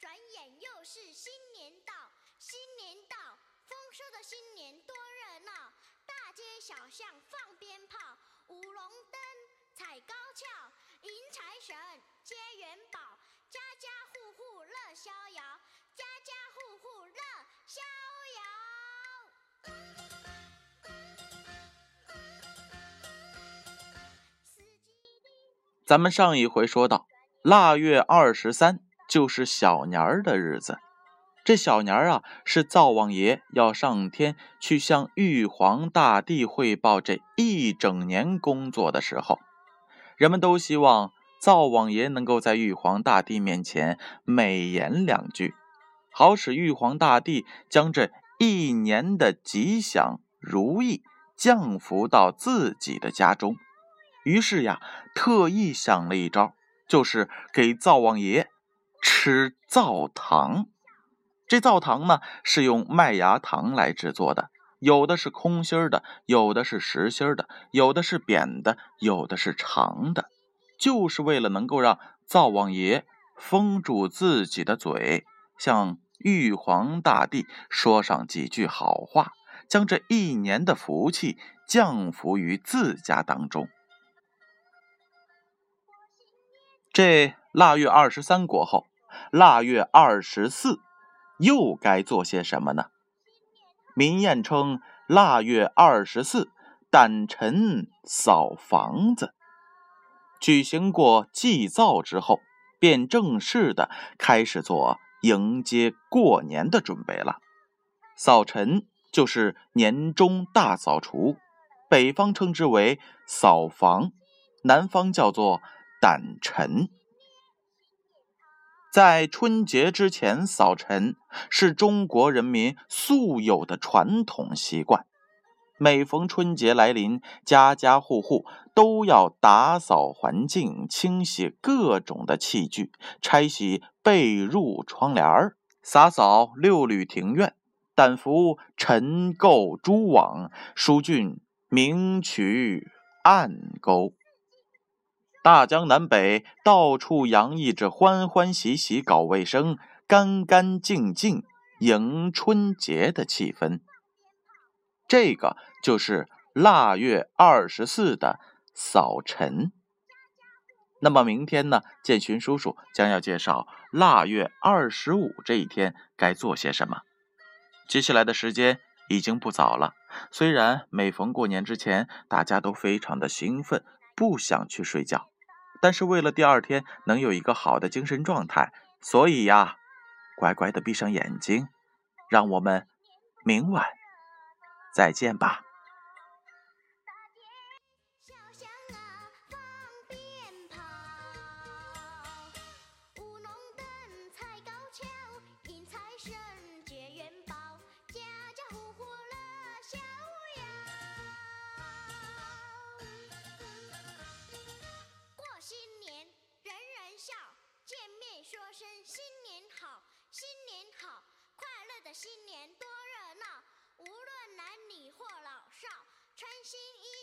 转眼又是新年到新年到丰收的新年多热闹大街小巷放鞭炮舞龙灯踩高跷迎财神接元宝家家户户乐逍遥家家户户乐逍遥。咱们上一回说到腊月二十三就是小年儿的日子。这小年儿啊，是灶王爷要上天去向玉皇大帝汇报这一整年工作的时候。人们都希望灶王爷能够在玉皇大帝面前美言两句，好使玉皇大帝将这一年的吉祥如意降福到自己的家中。于是呀，特意想了一招，就是给灶王爷吃灶糖。这灶糖呢，是用麦芽糖来制作的，有的是空心儿的，有的是实心儿的，有的是扁的，有的是长的，就是为了能够让灶王爷封住自己的嘴，向玉皇大帝说上几句好话，将这一年的福气降福于自家当中。这腊月二十三过后，腊月二十四。又该做些什么呢？民谚称腊月二十四掸尘扫房子。举行过祭灶之后，便正式的开始做迎接过年的准备了。扫尘就是年终大扫除，北方称之为扫房，南方叫做掸尘。在春节之前扫尘是中国人民素有的传统习惯。每逢春节来临，家家户户都要打扫环境，清洗各种的器具，拆洗被褥、窗帘儿，洒扫六吕庭院，掸拂尘垢蛛网，疏浚明渠暗沟。大江南北，到处洋溢着欢欢喜喜搞卫生、干干净净迎春节的气氛。这个就是腊月二十四的扫尘。那么明天呢？建勋叔叔将要介绍腊月二十五这一天该做些什么。接下来的时间已经不早了，虽然每逢过年之前，大家都非常的兴奋，不想去睡觉。但是为了第二天能有一个好的精神状态，所以呀，乖乖的闭上眼睛，让我们明晚再见吧。新年多热闹。无论男女或老少，穿新衣，